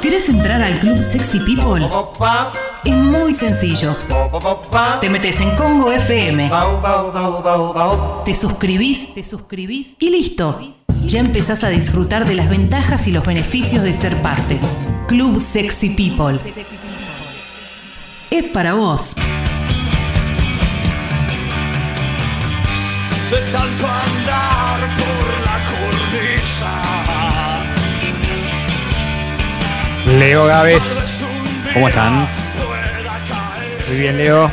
¿Querés entrar al club Sexy People? Es muy sencillo. Te metes en Congo FM. Te suscribís, te suscribís y listo. Ya empezás a disfrutar de las ventajas y los beneficios de ser parte. Club Sexy People. Es para vos. de tanto andar Leo Gávez, ¿cómo están? Muy bien, Leo.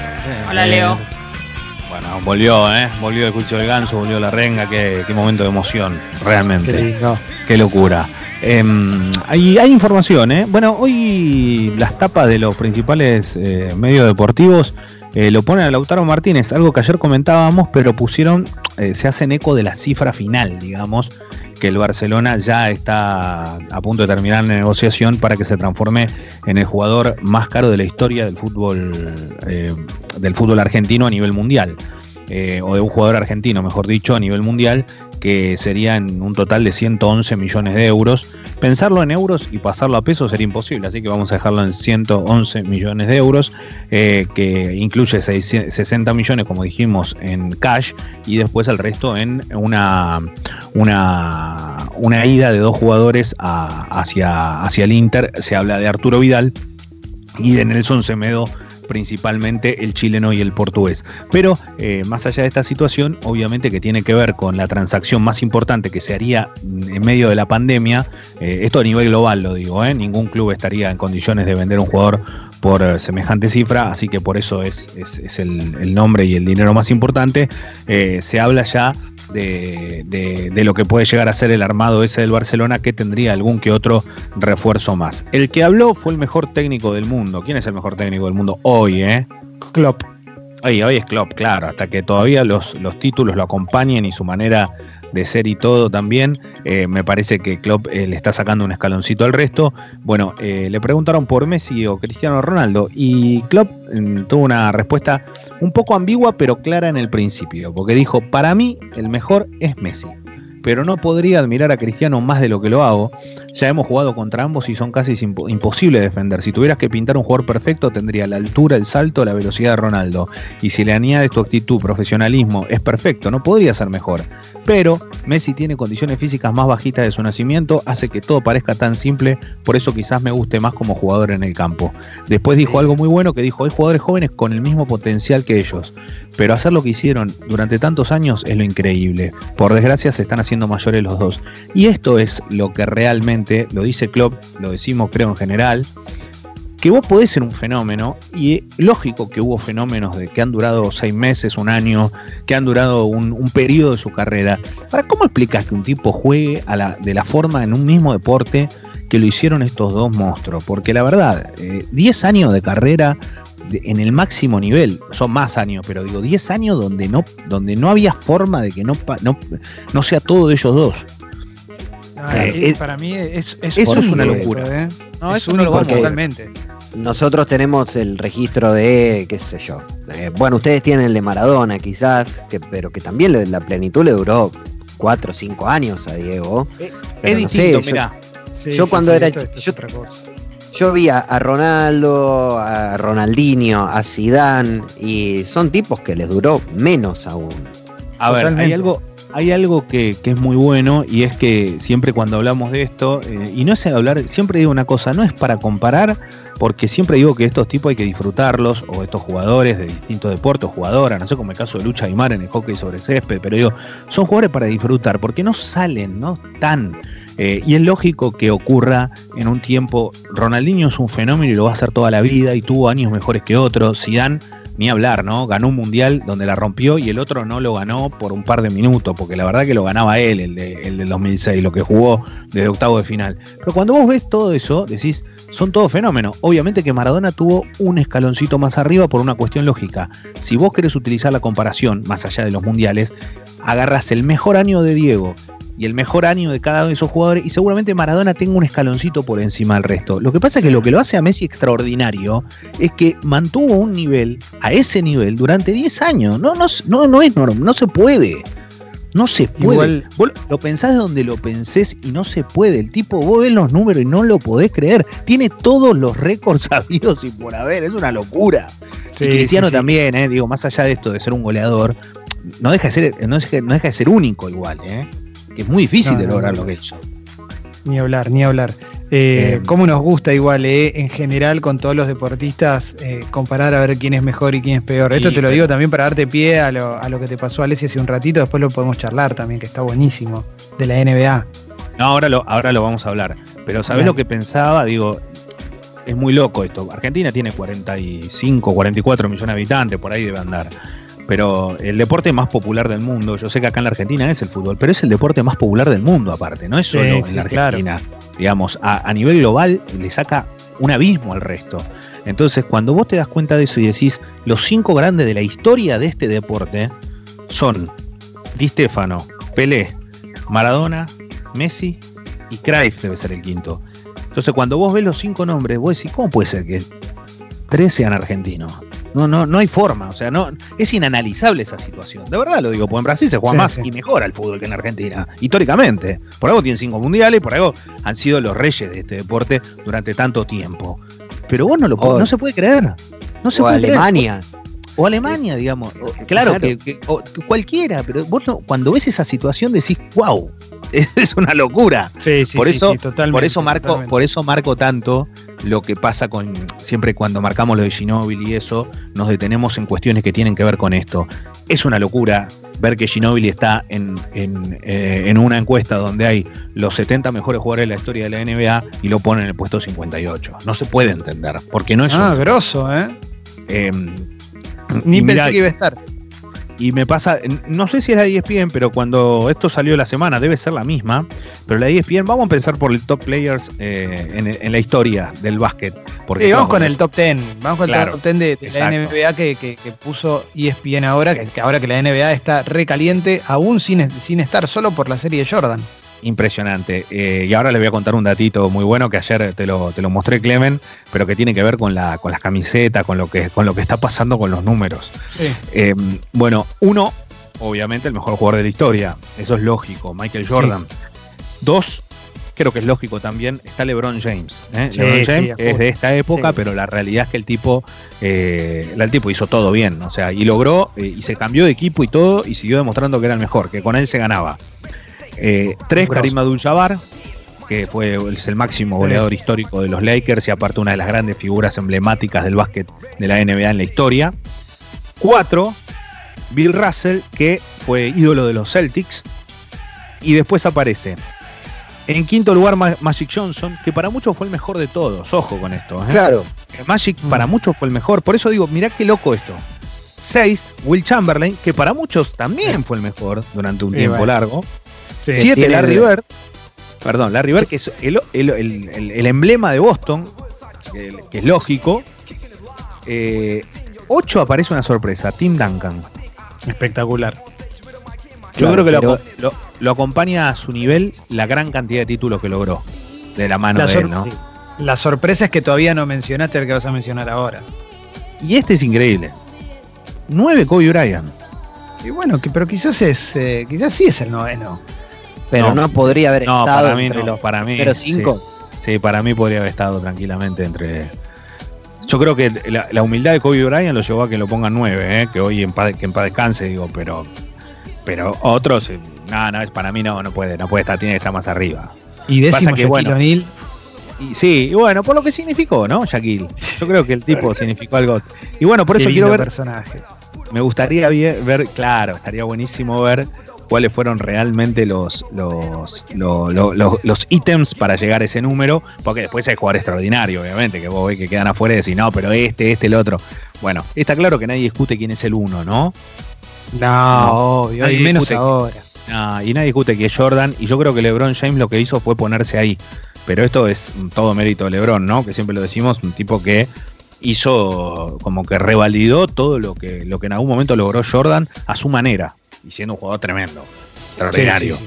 Hola, Leo. Bueno, volvió, ¿eh? Volvió el juicio del ganso, volvió la renga, qué, qué momento de emoción, realmente. Qué lindo. Qué locura. Em, hay, hay información, ¿eh? Bueno, hoy las tapas de los principales eh, medios deportivos eh, lo ponen a Lautaro Martínez, algo que ayer comentábamos, pero pusieron, eh, se hacen eco de la cifra final, digamos, que el Barcelona ya está a punto de terminar la negociación para que se transforme en el jugador más caro de la historia del fútbol, eh, del fútbol argentino a nivel mundial. Eh, o de un jugador argentino, mejor dicho, a nivel mundial, que sería en un total de 111 millones de euros. Pensarlo en euros y pasarlo a pesos sería imposible, así que vamos a dejarlo en 111 millones de euros, eh, que incluye 600 60 millones, como dijimos, en cash y después el resto en una, una, una ida de dos jugadores hacia, hacia el Inter. Se habla de Arturo Vidal y de Nelson Semedo principalmente el chileno y el portugués. Pero eh, más allá de esta situación, obviamente que tiene que ver con la transacción más importante que se haría en medio de la pandemia, eh, esto a nivel global lo digo, ¿eh? ningún club estaría en condiciones de vender un jugador por eh, semejante cifra, así que por eso es, es- el, nombre y el dinero más importante. Se habla ya de, de- de lo que puede llegar a ser el armado ese del Barcelona, que tendría algún que otro refuerzo más. El que habló fue el mejor técnico del mundo. ¿Quién es el mejor técnico del mundo hoy, eh? Klopp. Hoy, hoy es Klopp, claro, hasta que todavía los, los títulos lo acompañen y su manera de ser y todo también, eh, me parece que Klopp eh, le está sacando un escaloncito al resto. Bueno, eh, le preguntaron por Messi o Cristiano Ronaldo y Klopp mm, tuvo una respuesta un poco ambigua pero clara en el principio, porque dijo, para mí el mejor es Messi. Pero no podría admirar a Cristiano más de lo que lo hago. Ya hemos jugado contra ambos y son casi impo- imposible de defender. Si tuvieras que pintar un jugador perfecto, tendría la altura, el salto, la velocidad de Ronaldo. Y si le añades tu actitud, profesionalismo, es perfecto, no podría ser mejor. Pero Messi tiene condiciones físicas más bajitas de su nacimiento, hace que todo parezca tan simple, por eso quizás me guste más como jugador en el campo. Después dijo algo muy bueno que dijo, hay jugadores jóvenes con el mismo potencial que ellos, pero hacer lo que hicieron durante tantos años es lo increíble. Por desgracia se están haciendo mayores los dos. Y esto es lo que realmente, lo dice Klopp, lo decimos creo en general, que vos podés ser un fenómeno, y lógico que hubo fenómenos de que han durado seis meses, un año, que han durado un, un periodo de su carrera. Ahora, ¿cómo explicas que un tipo juegue a la- de la forma en un mismo deporte que lo hicieron estos dos monstruos? Porque la verdad, eh, 10 años de carrera de- en el máximo nivel, son más años, pero digo, 10 años donde no, donde no había forma de que no, pa- no, no sea todo de ellos dos. Ah, Eh, eh, para mí es, es eso es una esto, locura. ¿eh? No, es eso no lo totalmente. Nosotros tenemos el registro de, qué sé yo. eh, bueno, ustedes tienen el de Maradona, quizás, que, pero que también le- la plenitud le duró cuatro o cinco años a Diego. Es no sé, distinto, yo- mirá. Sí, Yo sí, cuando sí, era esto- esto es yo- otra cosa. Yo vi a, a Ronaldo, a Ronaldinho, a Zidane, y son tipos que les duró menos aún. A ver, hay algo, hay algo que, que es muy bueno y es que siempre cuando hablamos de esto, eh, y no es hablar, siempre digo una cosa, no es para comparar, porque siempre digo que estos tipos hay que disfrutarlos, o estos jugadores de distintos deportes, jugadoras, no sé como el caso de Lucha Aymar en el hockey sobre césped, pero digo, son jugadores para disfrutar, porque no salen, no están. Eh, y es lógico que ocurra en un tiempo. Ronaldinho es un fenómeno y lo va a hacer toda la vida y tuvo años mejores que otros. Zidane, ni hablar, ¿no? Ganó un mundial donde la rompió y el otro no lo ganó por un par de minutos, porque la verdad que lo ganaba él, el, de, el del 2006, lo que jugó desde octavo de final. Pero cuando vos ves todo eso, decís, son todos fenómenos. Obviamente que Maradona tuvo un escaloncito más arriba por una cuestión lógica. Si vos querés utilizar la comparación, más allá de los mundiales, agarras el mejor año de Diego y el mejor año de cada uno de esos jugadores y seguramente Maradona tenga un escaloncito por encima del resto. Lo que pasa es que lo que lo hace a Messi extraordinario es que mantuvo un nivel a ese nivel durante 10 años. No, no, no, no es normal, no se puede. No se puede. Vos lo pensás de donde lo pensés y no se puede. El tipo, vos ves los números y no lo podés creer. Tiene todos los récords sabidos y por haber. Es una locura. y Cristiano también, eh, digo, más allá de esto de ser un goleador, no deja de ser, no deja, de ser único igual, ¿eh? Es muy difícil de lograr lo que hizo. Ni hablar, ni hablar. Eh, eh, ¿Cómo nos gusta igual, eh, en general, con todos los deportistas, eh, comparar a ver quién es mejor y quién es peor? Esto te lo digo también para darte pie a lo, a lo que te pasó a Alessia hace un ratito, después lo podemos charlar también, que está buenísimo, de la NBA. No, ahora lo, ahora lo vamos a hablar. Pero ¿sabés lo que pensaba? Digo, es muy loco esto. Argentina tiene 45, 44 millones de habitantes, por ahí debe andar pero el deporte más popular del mundo, yo sé que acá en la Argentina es el fútbol, pero es el deporte más popular del mundo aparte, no es solo en la Argentina. Digamos, a, nivel global le saca un abismo al resto. Entonces, cuando vos te das cuenta de eso y decís, los cinco grandes de la historia de este deporte son Di Stefano, Pelé, Maradona, Messi y Cruyff debe ser el quinto. Entonces, cuando vos ves los cinco nombres, vos decís, ¿cómo puede ser que tres sean argentinos? No, no, no hay forma, o sea, no, es inanalizable esa situación. De verdad lo digo, porque en Brasil se juega más y mejor al fútbol que en Argentina, históricamente. Por algo tienen cinco mundiales, por algo han sido los reyes de este deporte durante tanto tiempo. Pero vos no lo no se puede creer. No se o Alemania. O Alemania, digamos. claro, Que, cualquiera, pero vos cuando ves esa situación decís, wow, es una locura. Sí, sí, por eso, totalmente, por eso marco, por eso marco tanto lo que pasa con siempre cuando marcamos lo de Ginóbili y eso, nos detenemos en cuestiones que tienen que ver con esto. Es una locura ver que Ginóbili está en, eh, en, una encuesta donde hay los 70 mejores jugadores de la historia de la NBA y lo pone en el puesto 58. No se puede entender, porque no es... Ah, grosso, ¿eh? eh Ni pensé que iba a estar. Y me pasa, no sé si es la ESPN, pero cuando esto salió la semana, debe ser la misma. Pero la ESPN, vamos a empezar por el top players eh, en, la historia del básquet. Porque vamos con el top 10. Vamos con el top 10 de, la NBA que, puso ESPN ahora, que, ahora que la NBA está recaliente, aún sin, sin estar solo por la serie de Jordan. Impresionante. Eh, y ahora les voy a contar un datito muy bueno que ayer te lo, te lo mostré, Clemen, pero que tiene que ver con, la, con las camisetas, con lo, que, con lo que está pasando con los números. Eh, bueno, uno, obviamente, el mejor jugador de la historia. Eso es lógico, Michael Jordan. Dos, creo que es lógico también, está LeBron James. ¿eh? LeBron James es de esta época, pero la realidad es que el tipo, el tipo hizo todo bien, o sea, y logró, y se cambió de equipo y todo, y siguió demostrando que era el mejor, que con él se ganaba. Eh, tres, Karim Abdul-Jabbar, que fue el máximo goleador histórico de los Lakers y aparte una de las grandes figuras emblemáticas del básquet de la NBA en la historia. Cuatro, Bill Russell, que fue ídolo de los Celtics. Y después aparece en quinto lugar Magic Johnson, que para muchos fue el mejor de todos. Ojo con esto. ¿eh? Claro. Magic para mm. muchos fue el mejor. Por eso digo, mirá qué loco esto. Seis, Will Chamberlain, que para muchos también fue el mejor durante un tiempo largo. Siete, Larry Bird. Perdón, Larry Bird, que es el, emblema de Boston, que, es lógico. Eh, ocho aparece una sorpresa, Tim Duncan. Espectacular. Yo creo que lo, acompaña a su nivel la gran cantidad de títulos que logró de la mano de él, ¿no? La sorpresa es que todavía no mencionaste el que vas a mencionar ahora. Y este es increíble. Nueve Kobe Bryant. Y bueno, que, pero quizás es, eh, quizás sí es el noveno pero no, podría haber estado para mí entre los para mí, pero cinco. Sí, para mí podría haber estado tranquilamente entre. Yo creo que la, humildad de Kobe Bryant lo llevó a que lo pongan nueve, ¿eh? que hoy en paz, que en paz descanse, digo, pero pero otros, eh, no, no, para mí no, no puede, no puede estar, tiene que estar más arriba. Y décimo que, bueno, O'Neal. Y, sí, y bueno, por lo que significó, ¿no? Shaquille. Yo creo que el tipo significó algo. Y bueno, por eso quiero ver. personaje. Me gustaría ver, claro, estaría buenísimo ver cuáles fueron realmente los, los, los, ítems para llegar a ese número, porque después hay jugador extraordinario, obviamente, que vos ves que quedan afuera y decís, no, pero este, este, el otro. Bueno, está claro que nadie discute quién es el uno, ¿no? No, obvio, y menos ahora. y nadie discute que es Jordan, y yo creo que LeBron James lo que hizo fue ponerse ahí. Pero esto es todo mérito de LeBron, ¿no? Que siempre lo decimos, un tipo que hizo como que revalidó todo lo que, lo que en algún momento logró Jordan a su manera y siendo un jugador tremendo. Extraordinario.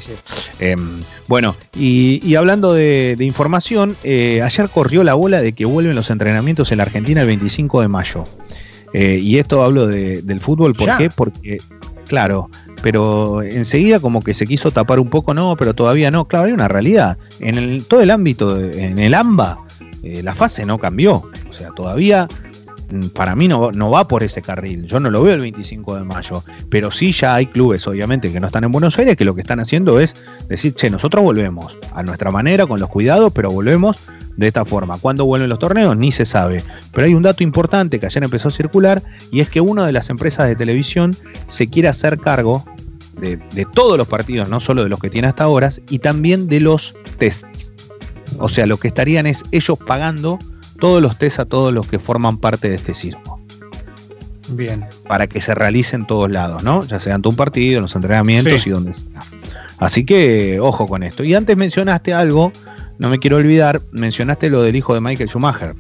Em, bueno, y, hablando de, información, eh, ayer corrió la bola de que vuelven los entrenamientos en la Argentina el 25 de mayo. Eh, y esto hablo del fútbol, ¿por qué? Porque, claro, pero enseguida como que se quiso tapar un poco, no, pero todavía no. Claro, hay una realidad. En el, todo el ámbito, en el AMBA, eh, la fase no cambió. O sea, todavía para mí no, no, va por ese carril. Yo no lo veo el 25 de mayo. Pero sí ya hay clubes, obviamente, que no están en Buenos Aires, que lo que están haciendo es decir, che, nosotros volvemos a nuestra manera, con los cuidados, pero volvemos de esta forma. ¿Cuándo vuelven los torneos? Ni se sabe. Pero hay un dato importante que ayer empezó a circular y es que una de las empresas de televisión se quiere hacer cargo de, de todos los partidos, no solo de los que tiene hasta ahora, y también de los tests. O sea, lo que estarían es ellos pagando todos los tests a todos los que forman parte de este circo. Bien. Para que se realicen todos lados, ¿no? Ya sea ante un partido, en los entrenamientos Sí. y donde sea. Así que ojo con esto. Y antes mencionaste algo, no me quiero olvidar, mencionaste lo del hijo de Michael Schumacher.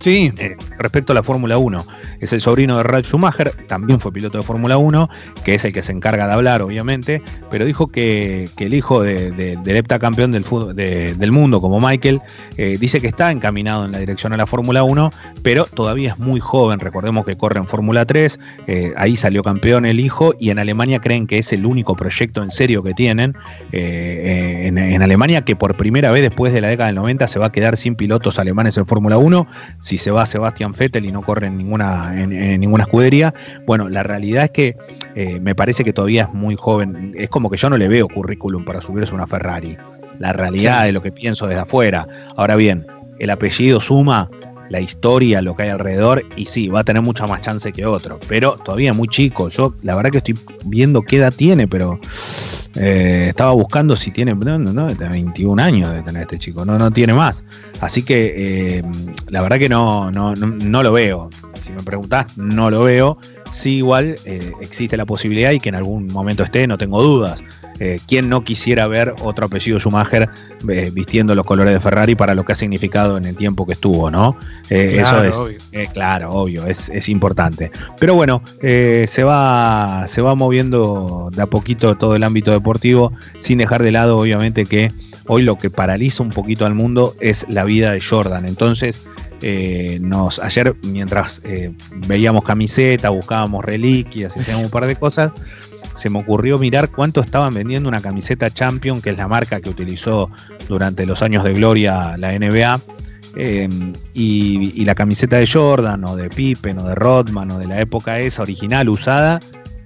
Sí, Eh, respecto a la Fórmula 1. Es el sobrino de Ralf Schumacher, también fue piloto de Fórmula 1, que es el que se encarga de hablar, obviamente, pero dijo que, el hijo de- de- del heptacampeón del, mundo, como Michael, eh, dice que está encaminado en la dirección a la Fórmula 1, pero todavía es muy joven. Recordemos que corre en Fórmula 3, eh, ahí salió campeón el hijo, y en Alemania creen que es el único proyecto en serio que tienen. eh, en, en Alemania, que por primera vez después de la década del 90 se va a quedar sin pilotos alemanes en Fórmula 1 si se va Sebastian Vettel y no corre en ninguna, en, en ninguna escudería. Bueno, la realidad es que eh, me parece que todavía es muy joven. Es como que yo no le veo currículum para subirse a una Ferrari. La realidad de lo que pienso desde afuera. Ahora bien, el apellido suma, la historia, lo que hay alrededor, y sí, va a tener mucha más chance que otro. Pero todavía muy chico. Yo la verdad que estoy viendo qué edad tiene, pero eh, estaba buscando si tiene, no, no, no, de 21 años de tener este chico, no, no tiene más. Así que eh, la verdad que no, no, no, no lo veo. Si me preguntás, no lo veo. Sí, igual eh, existe la posibilidad y que en algún momento esté, no tengo dudas. Eh, ¿Quién no quisiera ver otro apellido Schumacher eh, vistiendo los colores de Ferrari para lo que ha significado en el tiempo que estuvo, ¿no? Eh, Claro, eso es, eh, claro, obvio, es, es importante. Pero bueno, se, va, se va moviendo de a poquito todo el ámbito deportivo, sin dejar de lado, obviamente, que hoy lo que paraliza un poquito al mundo es la vida de Jordan. Entonces, eh, nos ayer, mientras eh, veíamos camiseta, buscábamos reliquias, hacíamos un par de cosas, se me ocurrió mirar cuánto estaban vendiendo una camiseta Champion, que es la marca que utilizó durante los años de gloria la NBA. eh, y, y la camiseta de Jordan o de Pippen o de Rodman o de la época esa original usada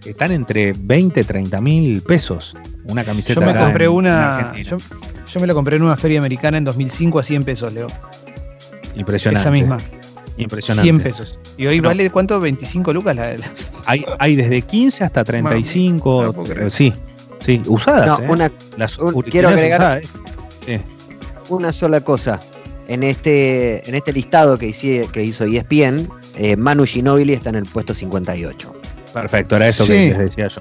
están entre 20 30 mil pesos una camiseta yo me compré en- en una. Yo, yo me la compré en una feria americana en 2005 a 100 pesos, Leo. impresionante Esa misma. impresionante 100 pesos. Y hoy No. vale, ¿cuánto? 25 lucas la, la- hay, hay desde 15 hasta 35 no sí sí usadas No, ¿eh? una, Las un- originales quiero agregar- usadas, ¿eh? una sola cosa. En este, en este listado que, hice- que hizo ESPN, eh, Manu Ginóbili está en el puesto 58. perfecto era eso Sí. que les decía yo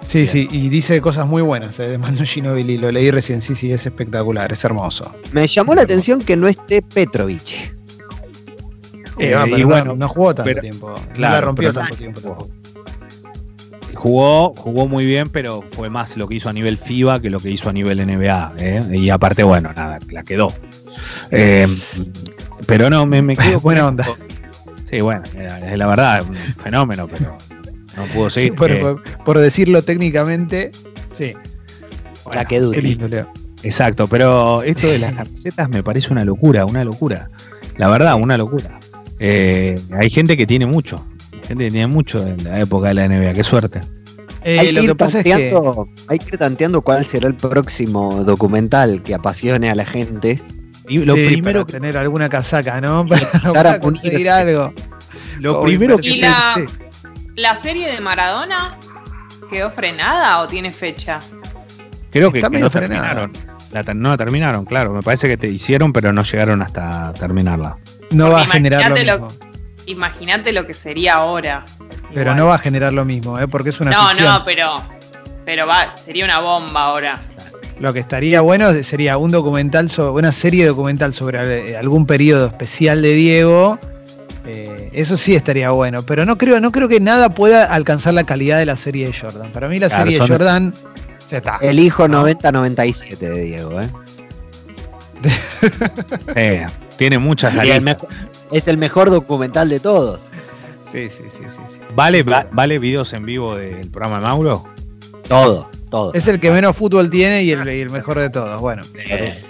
Sí, Bien. sí, y dice cosas muy buenas eh, de Manu Ginóbili, lo leí recién, sí, sí, es espectacular, es hermoso. Me llamó la atención que no esté Petrovic. Eh, Eh, ah, pero y no- bueno, no, jugó tanto pero- tiempo, no claro, la rompió tanto tiempo tampoco. jugó jugó muy bien pero fue más lo que hizo a nivel FIBA que lo que hizo a nivel NBA ¿eh? y aparte bueno nada la quedó Eh, pero no me, me quedo Buena onda. sí bueno eh, es la verdad un fenómeno pero no pudo seguir Por, Eh, por- por decirlo técnicamente, sí, bueno, Ya quedó. qué lindo, Leo. Exacto, pero esto de las camisetas me parece una locura, una locura. La verdad, una locura. Eh, hay gente que tiene mucho, gente que tiene mucho en la época de la NBA, qué suerte. Eh, hay, lo que que ir pasa es que tanteando, hay que ir tanteando cuál será el próximo documental que apasione a la gente. Y lo sí, primero que, tener alguna casaca, ¿no? Para, para conseguir algo. lo primero que ¿Y la- ¿La serie de Maradona quedó frenada o tiene fecha? creo que, Está que medio no frenada. terminaron. La no la terminaron, claro. Me parece que te hicieron, pero no llegaron hasta terminarla. No va a generar lo imagínate mismo. lo- Imagínate lo que sería ahora. Pero Igual. no va a generar lo mismo, ¿eh? porque es una No, ficción. no, pero. Pero va, sería una bomba ahora. Lo que estaría bueno sería un documental sobre una serie documental sobre eh, algún periodo especial de Diego. Eh, eso sí estaría bueno, pero no creo, no creo que nada pueda alcanzar la calidad de la serie de Jordan. Para mí la Claro, serie de Jordan ya está. El hijo 90-97 de Diego. ¿eh? Eh, tiene muchas mejor- es el mejor documental de todos. Sí, sí, sí, sí, sí. ¿Vale, va- ¿Vale videos en vivo del programa de Mauro? Todo, todo. Es el que menos fútbol tiene y el, y el mejor de todos. Bueno. Eh,